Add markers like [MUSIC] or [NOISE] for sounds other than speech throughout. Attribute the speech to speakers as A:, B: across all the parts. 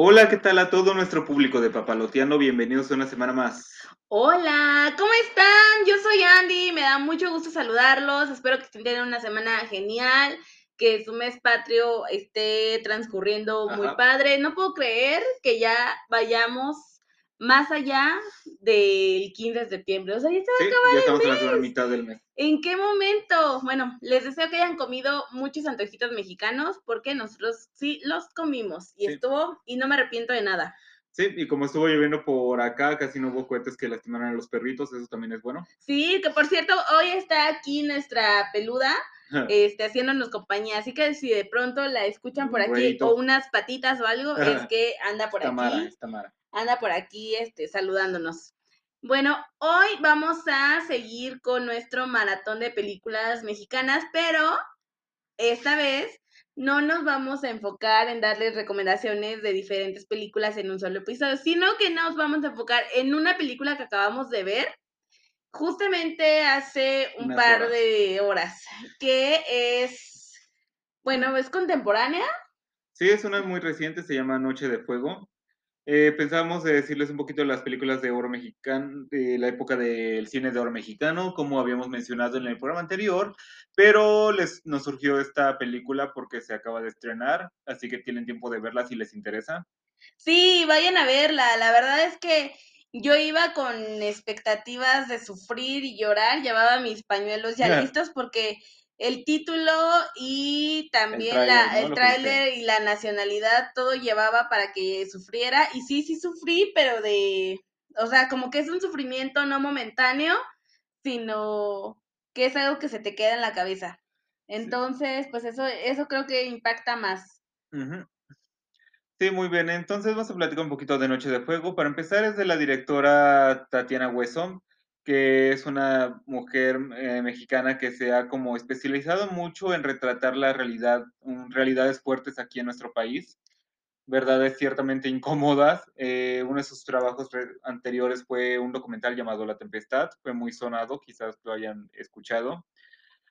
A: Hola, ¿qué tal a todo nuestro público de Papaloteando? Bienvenidos a una semana más.
B: Hola, ¿cómo están? Yo soy Andy, me da mucho gusto saludarlos. Espero que estén teniendo una semana genial, que su mes patrio esté transcurriendo muy
A: Ajá.
B: padre. No puedo creer que ya vayamos más allá del 15 de septiembre. O sea, ya se va
A: Sí,
B: a acabar
A: ya
B: el
A: estamos en la mitad del mes.
B: ¿En qué momento? Bueno, les deseo que hayan comido muchos antojitos mexicanos porque nosotros sí los comimos y
A: Sí.
B: estuvo y no me arrepiento de nada.
A: Sí, y como estuvo lloviendo por acá, casi no hubo cohetes que lastimaran a los perritos, eso también es bueno.
B: Sí, que por cierto, hoy está aquí nuestra peluda, este, haciéndonos compañía. Así que si de pronto la escuchan por aquí o unas patitas o algo, es que anda por
A: Tamara,
B: aquí,
A: es Tamara.
B: Anda por aquí, este, saludándonos. Bueno, hoy vamos a seguir con nuestro maratón de películas mexicanas, pero esta vez no nos vamos a enfocar en darles recomendaciones de diferentes películas en un solo episodio, sino que nos vamos a enfocar en una película que acabamos de ver justamente hace un
A: Unas
B: par
A: horas.
B: de horas, que es, bueno, es contemporánea.
A: Sí, es una muy reciente, se llama Noche de Fuego. Eh, pensábamos de decirles un poquito de las películas de oro mexicano, de la época del cine de oro mexicano, como habíamos mencionado en el programa anterior, pero les, nos surgió esta película porque se acaba de estrenar, así que tienen tiempo de verla si les interesa.
B: Sí, vayan a verla. La verdad es que yo iba con expectativas de sufrir y llorar, llevaba mis pañuelos ya
A: Ya.
B: listos porque el título y también la, el
A: que
B: tráiler y la nacionalidad, todo llevaba para que sufriera. Y sí, sí sufrí, pero de, o sea, como que es un sufrimiento no momentáneo, sino que es algo que se te queda en la cabeza. Entonces, pues eso, eso creo que impacta más.
A: Sí, muy bien. Entonces vamos a platicar un poquito de Noche de Fuego. Para empezar es de la directora Tatiana Hueso, que es una mujer eh, mexicana que se ha como especializado mucho en retratar la realidad, um, realidades fuertes aquí en nuestro país, verdades ciertamente incómodas. Eh, uno de sus trabajos re- anteriores fue un documental llamado La Tempestad, fue muy sonado, quizás lo hayan escuchado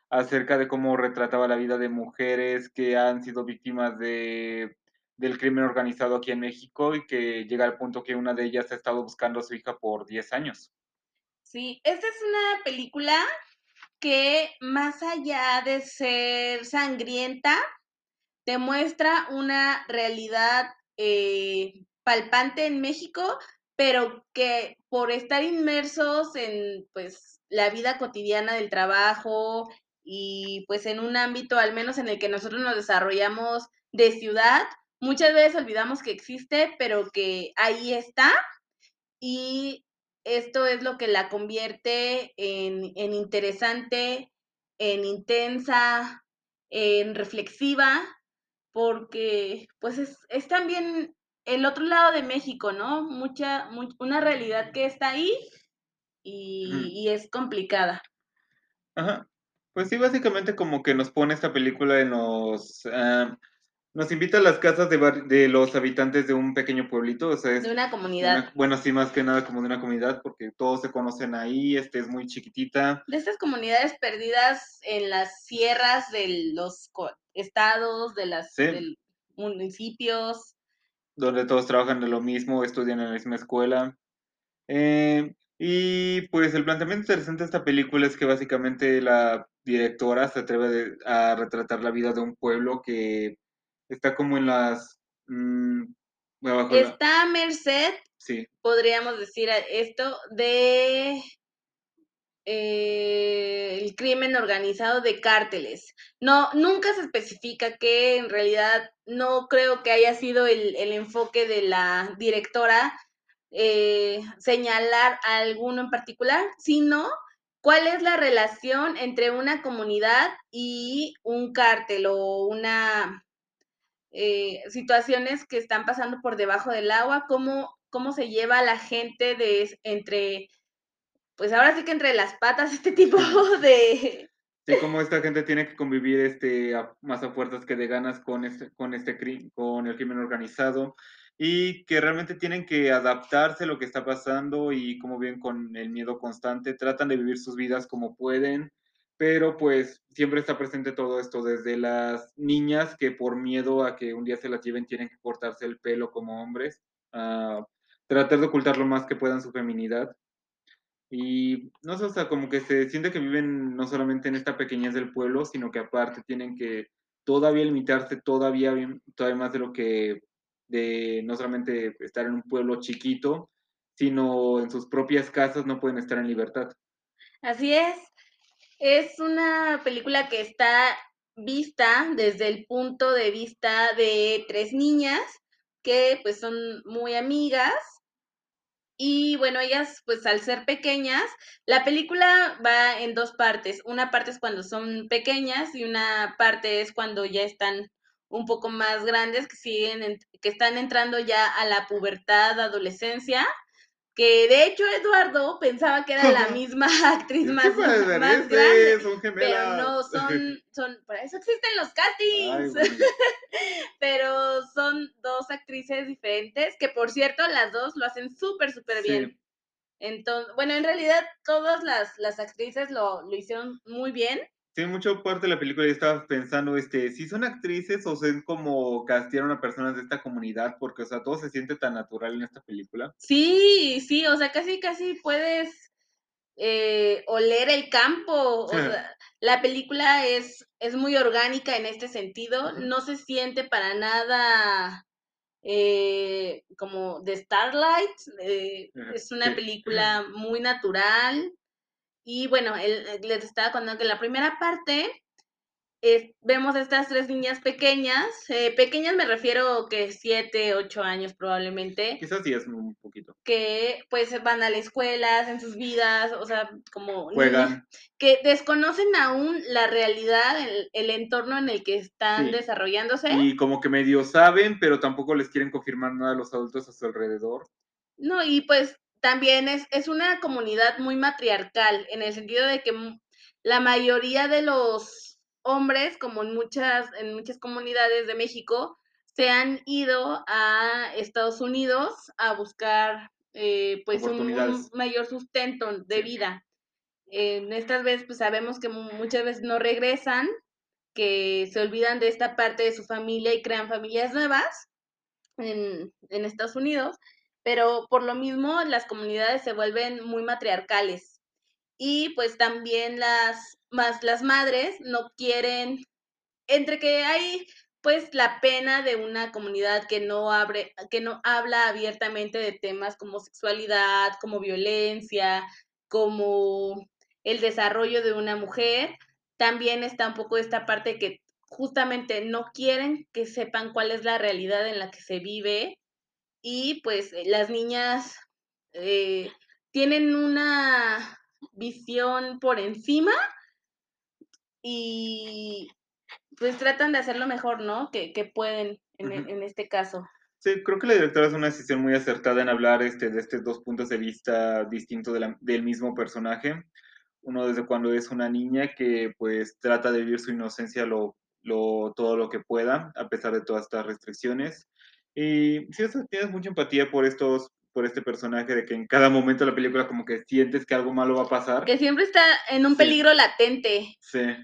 A: acerca de cómo retrataba la vida de mujeres que han sido víctimas de, del crimen organizado aquí en México y que llega al punto que una de ellas ha estado buscando a su hija por 10 años.
B: Sí, esta es una película que más allá de ser sangrienta, te muestra una realidad eh, palpante en México, pero que por estar inmersos en pues la vida cotidiana del trabajo y pues en un ámbito al menos en el que nosotros nos desarrollamos de ciudad, muchas veces olvidamos que existe, pero que ahí está. Y esto es lo que la convierte en, en interesante, en intensa, en reflexiva, porque pues es, es también el otro lado de México, ¿no? Mucha, mu- una realidad que está ahí y es complicada.
A: Ajá. Pues sí, básicamente como que nos pone esta película en los... ah, nos invita a las casas de, de los habitantes de un pequeño pueblito, o sea, es
B: De una comunidad.
A: una- bueno, sí, más que nada como de una comunidad, porque todos se conocen ahí, este es muy chiquitita.
B: De estas comunidades perdidas en las sierras de los estados, de
A: Sí.
B: del municipios.
A: donde todos trabajan de lo mismo, estudian en la misma escuela. Eh, y pues el planteamiento interesante de esta película es que básicamente la directora se atreve a retratar la vida de un pueblo que está como en las... mm, abajo la-
B: Está a merced
A: sí,
B: podríamos decir a- esto de eh, el crimen organizado de cárteles. No, nunca se especifica que en realidad no creo que haya sido el, el enfoque de la directora eh, señalar a alguno en particular, sino cuál es la relación entre una comunidad y un cártel o una eh, situaciones que están pasando por debajo del agua, cómo, cómo se lleva a la gente de entre, pues ahora sí que entre las patas [LAUGHS] este tipo [LAUGHS] de...
A: sí, como esta gente tiene que convivir este, a- más a fuerzas que de ganas con este, con este con el crimen organizado y que realmente tienen que adaptarse a lo que está pasando y como bien con el miedo constante, tratan de vivir sus vidas como pueden, pero pues siempre está presente todo esto, desde las niñas que por miedo a que un día se las lleven tienen que cortarse el pelo como hombres, a tratar de ocultar lo más que puedan su feminidad. Y no sé, o sea, como que se siente que viven no solamente en esta pequeñez del pueblo, sino que aparte tienen que todavía limitarse todavía, todavía más de lo que de no solamente estar en un pueblo chiquito, sino en sus propias casas no pueden estar en libertad.
B: Así es. Es una película que está vista desde el punto de vista de tres niñas que pues son muy amigas y bueno, ellas pues al ser pequeñas, la película va en dos partes. Una parte es cuando son pequeñas y una parte es cuando ya están un poco más grandes, que siguen, en- que están entrando ya a la pubertad, adolescencia que de hecho Eduardo pensaba que era la misma [LAUGHS] actriz más, más grande,
A: son
B: pero no, son, [LAUGHS] son, para eso existen los castings, [LAUGHS] pero son dos actrices diferentes, que por cierto las dos lo hacen súper, súper
A: Sí.
B: bien. Entonces, bueno, en realidad todas las, las actrices lo, lo hicieron muy bien.
A: Sí, mucha parte de la película yo estaba pensando, este, si son actrices o son como castearon a personas de esta comunidad, porque, o sea, todo se siente tan natural en esta película.
B: Sí, sí, o sea, casi, casi puedes eh, oler el campo. O sea, la película es, es muy orgánica en este sentido. No se siente para nada eh, como de Starlight. eh, es una película muy natural. Y bueno, el- el- les estaba contando que la primera parte es- vemos a estas tres niñas pequeñas. eh, pequeñas me refiero que siete, ocho años probablemente
A: Quizás sí es un poquito.
B: que pues van a la escuela, hacen sus vidas, o sea, como niñas
A: Juegan.
B: que desconocen aún la realidad, el, el entorno en el que están
A: Sí.
B: desarrollándose.
A: Y como que medio saben, pero tampoco les quieren confirmar nada a los adultos a su alrededor.
B: No, y pues también es, es una comunidad muy matriarcal, en el sentido de que la mayoría de los hombres, como en muchas, en muchas comunidades de México, se han ido a Estados Unidos a buscar eh, pues un, mayor sustento de
A: Sí.
B: vida. En estas veces, pues sabemos que mu- muchas veces no regresan, que se olvidan de esta parte de su familia y crean familias nuevas en, en Estados Unidos, pero por lo mismo las comunidades se vuelven muy matriarcales. Y pues también las, más las madres no quieren, entre que hay pues la pena de una comunidad que no abre, que no habla abiertamente de temas como sexualidad, como violencia, como el desarrollo de una mujer, también está un poco esta parte que justamente no quieren que sepan cuál es la realidad en la que se vive y pues eh, las niñas eh, tienen una visión por encima y pues tratan de hacer lo mejor, ¿no? Que, que pueden en,
A: Ujú.
B: en este caso.
A: Sí, creo que la directora hace una decisión muy acertada en hablar este, de estos dos puntos de vista distintos de del mismo personaje. Uno desde cuando es una niña que pues trata de vivir su inocencia lo, lo, todo lo que pueda, a pesar de todas estas restricciones. Y sí, tienes mucha empatía por estos por este personaje, de que en cada momento de la película como que sientes que algo malo va a pasar.
B: Que siempre está en un
A: Sí.
B: peligro latente.
A: Sí.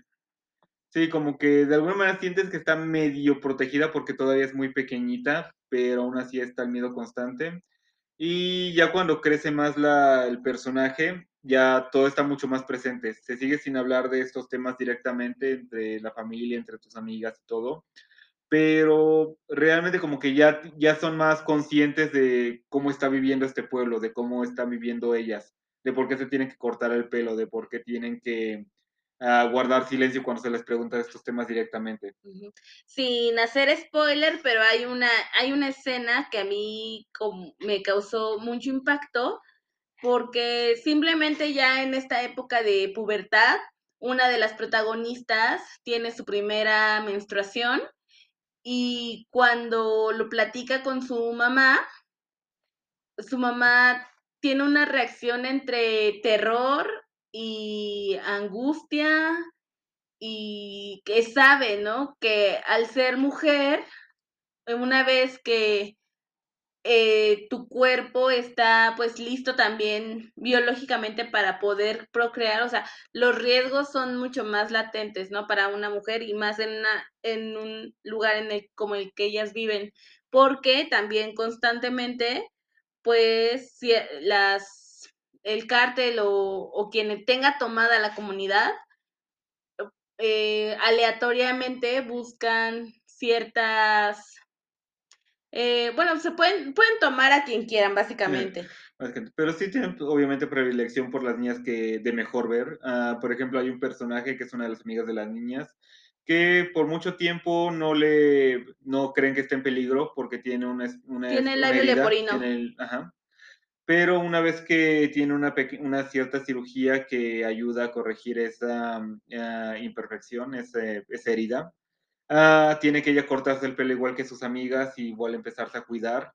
A: Sí, como que de alguna manera sientes que está medio protegida porque todavía es muy pequeñita, pero aún así está el miedo constante. Y ya cuando crece más la, el personaje, ya todo está mucho más presente. Se sigue sin hablar de estos temas directamente entre la familia, entre tus amigas y todo, pero realmente como que ya, ya son más conscientes de cómo está viviendo este pueblo, de cómo están viviendo ellas, de por qué se tienen que cortar el pelo, de por qué tienen que ah, guardar silencio cuando se les pregunta estos temas directamente.
B: Sin hacer spoiler, pero hay una, hay una escena que a mí me causó mucho impacto porque simplemente ya en esta época de pubertad, una de las protagonistas tiene su primera menstruación y cuando lo platica con su mamá, su mamá tiene una reacción entre terror y angustia y que sabe, ¿no? Que al ser mujer, una vez que eh, tu cuerpo está pues listo también biológicamente para poder procrear, o sea, los riesgos son mucho más latentes, ¿no? Para una mujer y más en, una, en un lugar en el, como el que ellas viven, porque también constantemente, pues, si las, el cártel o, o quien tenga tomada la comunidad, eh, aleatoriamente buscan ciertas eh, bueno, se pueden, pueden tomar a quien quieran, básicamente.
A: Pero sí tienen obviamente predilección por las niñas que de mejor ver. Uh, por ejemplo, hay un personaje que es una de las amigas de las niñas que por mucho tiempo no le no creen que esté en peligro porque tiene una, una
B: tiene el labio leporino.
A: El, ajá. Pero una vez que tiene una, una cierta cirugía que ayuda a corregir esa uh, imperfección, ese, esa herida, Ah, tiene que ella cortarse el pelo igual que sus amigas y igual empezarse a cuidar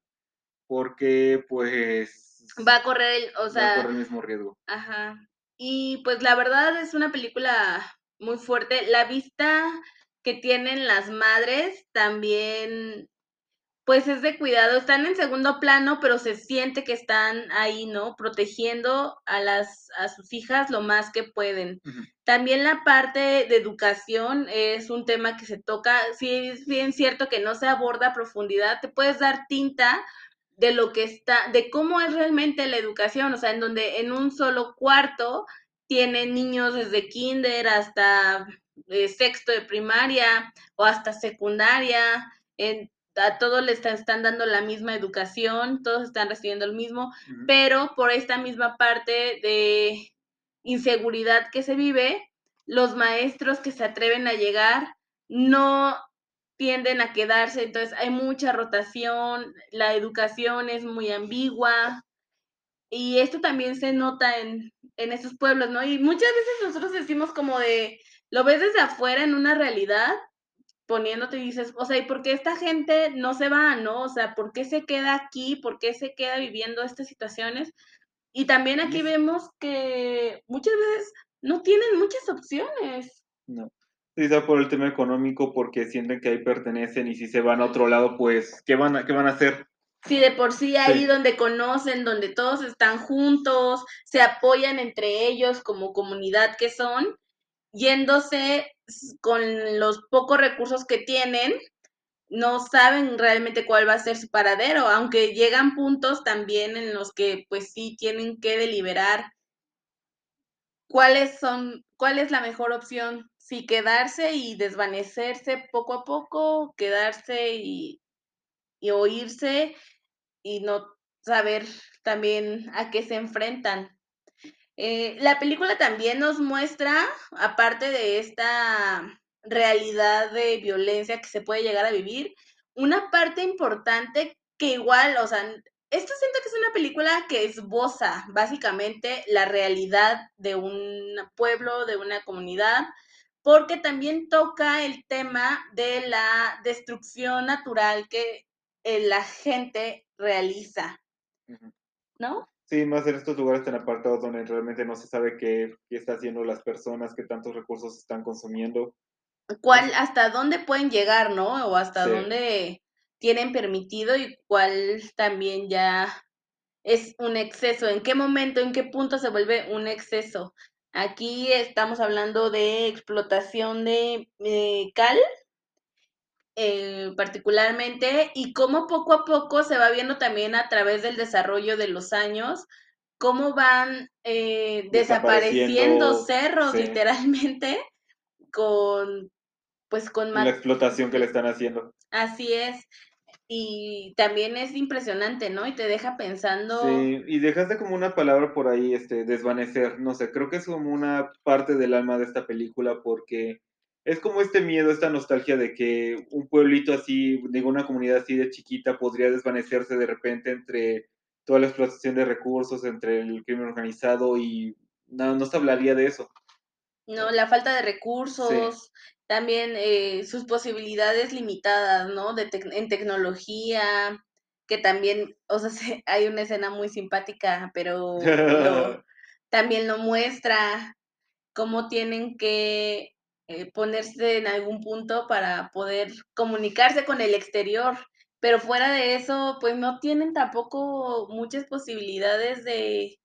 A: porque pues
B: va a correr el, o sea,
A: va a correr el mismo riesgo.
B: Ajá. Y pues la verdad es una película muy fuerte. La vista que tienen las madres también pues es de cuidado, están en segundo plano, pero se siente que están ahí, ¿no? Protegiendo a las a sus hijas lo más que pueden. También la parte de educación es un tema que se toca, sí es bien cierto que no se aborda a profundidad, te puedes dar tinta de lo que está, de cómo es realmente la educación, o sea, en donde en un solo cuarto tienen niños desde kinder hasta eh, sexto de primaria o hasta secundaria, en, a todos les están, dando la misma educación, todos están recibiendo el mismo, pero por esta misma parte de inseguridad que se vive, los maestros que se atreven a llegar no tienden a quedarse, entonces hay mucha rotación, la educación es muy ambigua y esto también se nota en, en esos pueblos, ¿no? Y muchas veces nosotros decimos como de, lo ves desde afuera en una realidad poniéndote y dices, o sea, ¿y por qué esta gente no se va, no? O sea, ¿por qué se queda aquí? ¿Por qué se queda viviendo estas situaciones? Y también aquí vemos que muchas veces no tienen muchas opciones.
A: No. Quizá por el tema económico, porque sienten que ahí pertenecen y si se van a otro lado, pues, ¿qué van a, qué van a hacer?
B: Sí, de por sí ahí donde conocen, donde todos están juntos, se apoyan entre ellos como comunidad que son, yéndose con los pocos recursos que tienen, no saben realmente cuál va a ser su paradero, aunque llegan puntos también en los que pues sí tienen que deliberar cuáles son, cuál es la mejor opción, si quedarse y desvanecerse poco a poco, quedarse y, y oírse y no saber también a qué se enfrentan. Eh, la película también nos muestra, aparte de esta realidad de violencia que se puede llegar a vivir, una parte importante que igual, o sea, esto siento que es una película que esboza básicamente la realidad de un pueblo, de una comunidad, porque también toca el tema de la destrucción natural que eh, la gente realiza, ¿no?
A: Sí, más en estos lugares tan apartados donde realmente no se sabe qué, qué está haciendo las personas, qué tantos recursos están consumiendo.
B: ¿Cuál, hasta dónde pueden llegar, no? O hasta dónde tienen permitido y cuál también ya es un exceso. ¿En qué momento, en qué punto se vuelve un exceso? Aquí estamos hablando de explotación de eh, cal, eh, particularmente y cómo poco a poco se va viendo también a través del desarrollo de los años cómo van eh, desapareciendo, cerros literalmente con pues con
A: la explotación que le están haciendo.
B: Así es. Y también es impresionante, ¿no? Y te deja pensando.
A: Sí, y dejaste como una palabra por ahí, este, desvanecer. No sé, creo que es como una parte del alma de esta película porque es como este miedo, esta nostalgia de que un pueblito así, digo, una comunidad así de chiquita podría desvanecerse de repente entre toda la explotación de recursos, entre el crimen organizado y no, no se hablaría de eso.
B: No, la falta de recursos, también eh, sus posibilidades limitadas, ¿no? De en tecnología, que también, o sea, [LAUGHS] hay una escena muy simpática, pero [LAUGHS] también lo muestra cómo tienen que eh, ponerse en algún punto para poder comunicarse con el exterior. pero fuera de eso, pues no tienen tampoco muchas posibilidades de,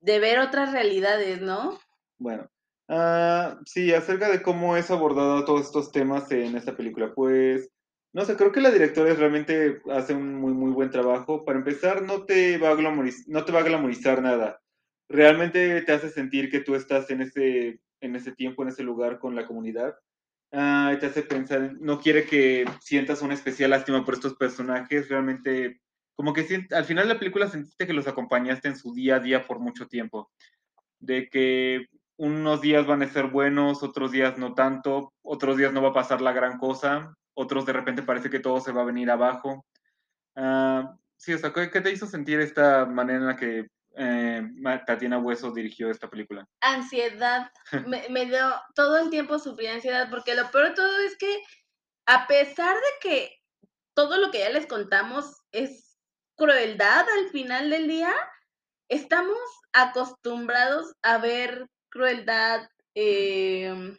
B: de ver otras realidades, ¿no?
A: Bueno, ah, sí, acerca de cómo es abordado todos estos temas en esta película, pues, no sé, creo que la directora realmente hace un muy, muy buen trabajo. Para empezar, no te va a no te va a glamorizar nada. Realmente te hace sentir que tú estás en ese, en ese tiempo, en ese lugar con la comunidad. Y te hace pensar, no quiere que sientas una especial lástima por estos personajes, realmente, como que al final de la película sentiste que los acompañaste en su día a día por mucho tiempo de que unos días van a ser buenos, otros días no tanto, otros días no va a pasar la gran cosa, otros de repente parece que todo se va a venir abajo. Ah, sí, o sea, ¿qué, qué te hizo sentir esta manera en la que eh, Tatiana Hueso dirigió esta película?
B: Ansiedad, me, dio, todo el tiempo sufrí ansiedad, porque lo peor de todo es que a pesar de que todo lo que ya les contamos es crueldad al final del día, estamos acostumbrados a ver crueldad eh,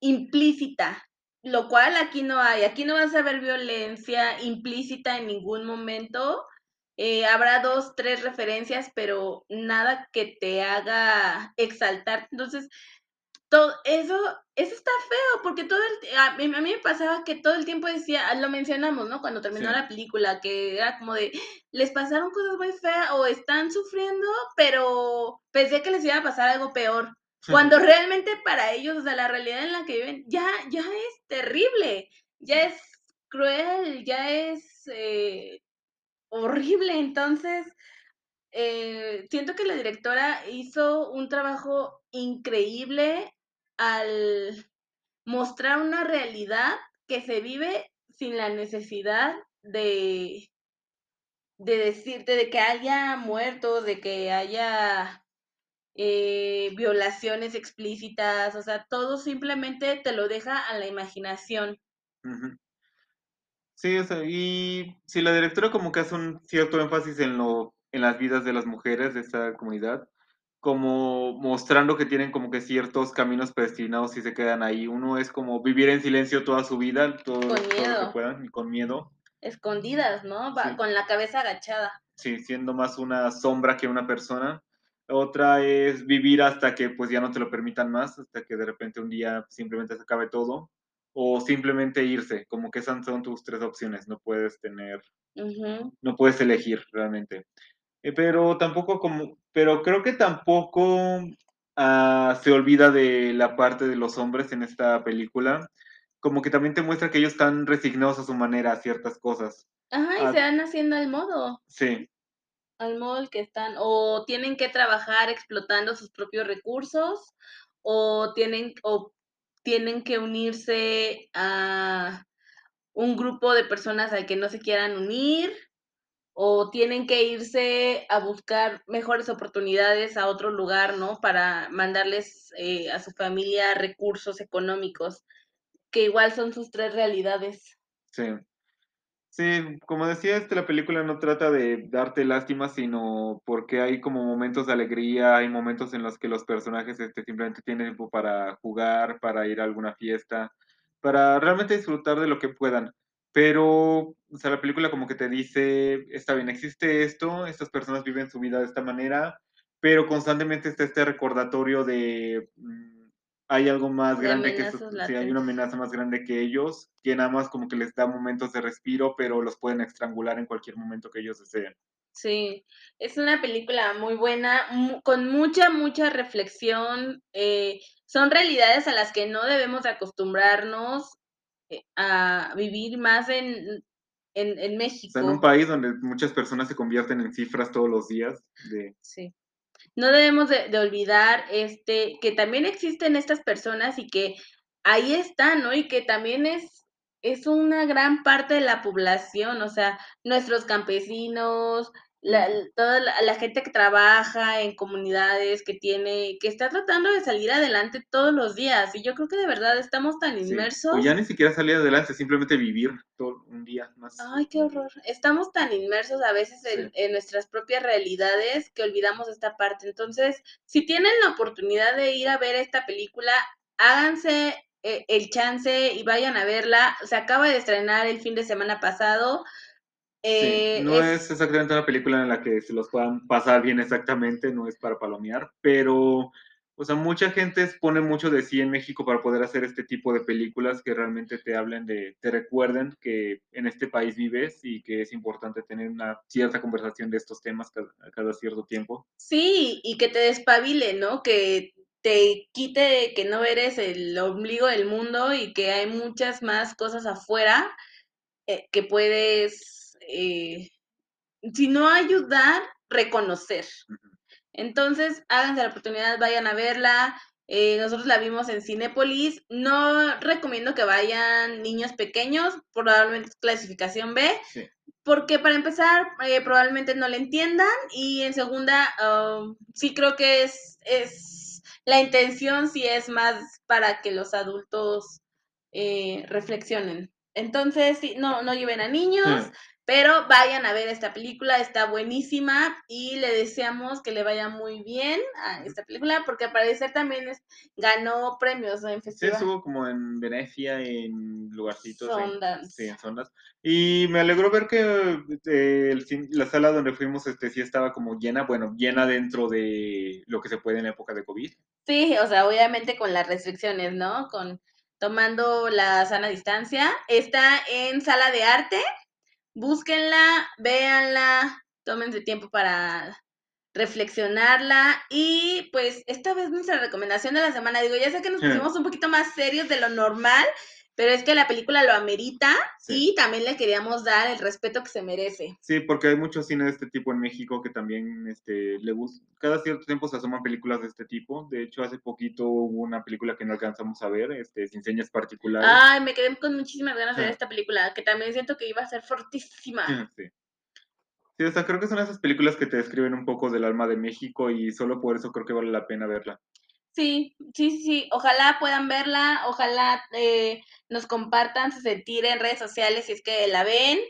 B: implícita, lo cual aquí no hay. Aquí no vas a ver violencia implícita en ningún momento. Eh, habrá dos, tres referencias, pero nada que te haga exaltar. Entonces, todo eso, eso está feo, porque todo el, a, mí, a mí me pasaba que todo el tiempo decía, lo mencionamos, ¿no? Cuando terminó
A: Sí.
B: la película, que era como de, les pasaron cosas muy feas o están sufriendo, pero pensé que les iba a pasar algo peor. Cuando realmente para ellos, o sea, la realidad en la que viven, ya, ya es terrible, ya es cruel, ya es eh, horrible. Entonces, eh, siento que la directora hizo un trabajo increíble al mostrar una realidad que se vive sin la necesidad de, de decirte, de que haya muertos, de que haya eh, violaciones explícitas, o sea, todo simplemente te lo deja a la imaginación.
A: Sí, o sea, y si la directora como que hace un cierto énfasis en lo, en las vidas de las mujeres de esta comunidad, como mostrando que tienen como que ciertos caminos predestinados y se quedan ahí. Uno es como vivir en silencio toda su vida, todo,
B: Con
A: todo lo que puedan y con miedo.
B: Escondidas, ¿no? Va-
A: Sí.
B: Con la cabeza agachada.
A: Sí, siendo más una sombra que una persona. Otra es vivir hasta que pues ya no te lo permitan más, hasta que de repente un día simplemente se acabe todo. O simplemente irse, como que esas son tus tres opciones, no puedes tener no puedes elegir realmente. Eh, pero tampoco como, pero creo que tampoco ah, se olvida de la parte de los hombres en esta película. Como que también te muestra que ellos están resignados a su manera a ciertas cosas.
B: Ajá, y
A: Ah,
B: se van haciendo al modo.
A: sí,
B: al modo el que están, o tienen que trabajar explotando sus propios recursos, o tienen, o tienen que unirse a un grupo de personas al que no se quieran unir, o tienen que irse a buscar mejores oportunidades a otro lugar, ¿no? Para mandarles eh, a su familia recursos económicos, que igual son sus tres realidades.
A: sí. Sí, como decía, este, la película no trata de darte lástima, sino porque hay como momentos de alegría, hay momentos en los que los personajes este, simplemente tienen tiempo para jugar, para ir a alguna fiesta, para realmente disfrutar de lo que puedan. Pero, o sea, la película como que te dice, está bien, existe esto, estas personas viven su vida de esta manera, pero constantemente está este recordatorio de... mm, hay algo más
B: De
A: grande que eso, sí, hay una amenaza más grande que ellos, que nada más como que les da momentos de respiro, pero los pueden estrangular en cualquier momento que ellos deseen.
B: Sí, es una película muy buena, mu- con mucha, mucha reflexión. eh, son realidades a las que no debemos de acostumbrarnos eh, a vivir más en, en, en
A: O sea, en un
B: México.
A: país donde muchas personas se convierten en cifras todos los días, de,
B: Sí. No debemos de, olvidar este, que también existen estas personas y que ahí están, ¿no? Y que también es, es una gran parte de la población, o sea, nuestros campesinos, la, toda la, la gente que trabaja en comunidades, que tiene, que está tratando de salir adelante todos los días. Y yo creo que de verdad estamos tan
A: sí.
B: inmersos.
A: O ya ni siquiera salir adelante, simplemente vivir todo un día más.
B: Ay, qué horror. Estamos tan inmersos a veces en,
A: Sí.
B: en nuestras propias realidades que olvidamos esta parte. Entonces, si tienen la oportunidad de ir a ver esta película, háganse eh, el chance y vayan a verla. Se acaba de estrenar el fin de semana pasado.
A: Eh, no es... exactamente una película en la que se los puedan pasar bien exactamente, no es para palomear, pero, o sea, mucha gente pone mucho de sí en México para poder hacer este tipo de películas que realmente te hablen de, te recuerden que en este país vives y que es importante tener una cierta conversación de estos temas cada, cada cierto tiempo.
B: Sí, y que te despabile, ¿no? Que te quite que no eres el ombligo del mundo y que hay muchas más cosas afuera eh, que puedes, eh, si no ayudar, reconocer. Entonces, háganse la oportunidad, vayan a verla. Eh, nosotros la vimos en Cinépolis. No recomiendo que vayan niños pequeños, probablemente clasificación B, porque para empezar, probablemente no le entiendan. Y en segunda, um, sí creo que es, es la intención, sí es más para que los adultos reflexionen. Entonces, sí, no, no lleven a niños, pero vayan a ver esta película, está buenísima y le deseamos que le vaya muy bien a esta película, porque al parecer también ganó premios en
A: festival. Sí, estuvo como en Venecia, en lugarcitos. Sondas. sí, en Sondas. Y me alegró ver que eh, la sala donde fuimos este, sí estaba como llena, bueno, llena dentro de lo que se puede en época de COVID.
B: Sí, o sea, obviamente con las restricciones, ¿no? Con tomando la sana distancia. Está en sala de arte. Búsquenla, véanla, tómense tiempo para reflexionarla y pues esta vez nuestra recomendación de la semana, digo, ya sé que nos pusimos un poquito más serios de lo normal, pero es que la película lo amerita y también le queríamos dar el respeto que se merece.
A: Sí, porque hay muchos cines de este tipo en México que también este, le gusta, cada cierto tiempo se asoman películas de este tipo. De hecho, hace poquito hubo una película que no alcanzamos a ver, este, Sin Señas Particulares.
B: Ay, me quedé con muchísimas ganas de ver esta película, que también siento que iba a ser fortísima.
A: Sí. Sí, o sea, creo que son esas películas que te describen un poco del alma de México y solo por eso creo que vale la pena verla.
B: Sí, sí, sí, ojalá puedan verla, ojalá eh, nos compartan su sentir en redes sociales si es que la ven.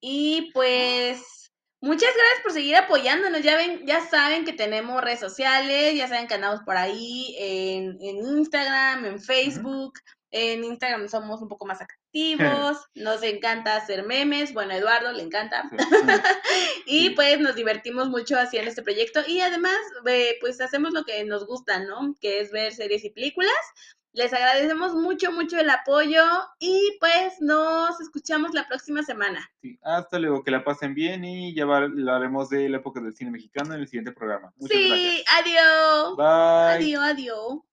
B: Y pues muchas gracias por seguir apoyándonos. Ya ven, ya saben que tenemos redes sociales, ya saben que andamos por ahí en, Instagram, en Facebook. En Instagram somos un poco más activos, nos encanta hacer memes, bueno, a Eduardo le encanta. [LAUGHS] y pues nos divertimos mucho haciendo este proyecto y además eh, pues hacemos lo que nos gusta, ¿no? Que es ver series y películas. Les agradecemos mucho, mucho el apoyo y pues nos escuchamos la próxima semana.
A: Sí, hasta luego, que la pasen bien y ya hablaremos de la época del cine mexicano en el siguiente programa.
B: Muchas sí, adiós.
A: Bye.
B: Adiós, adiós.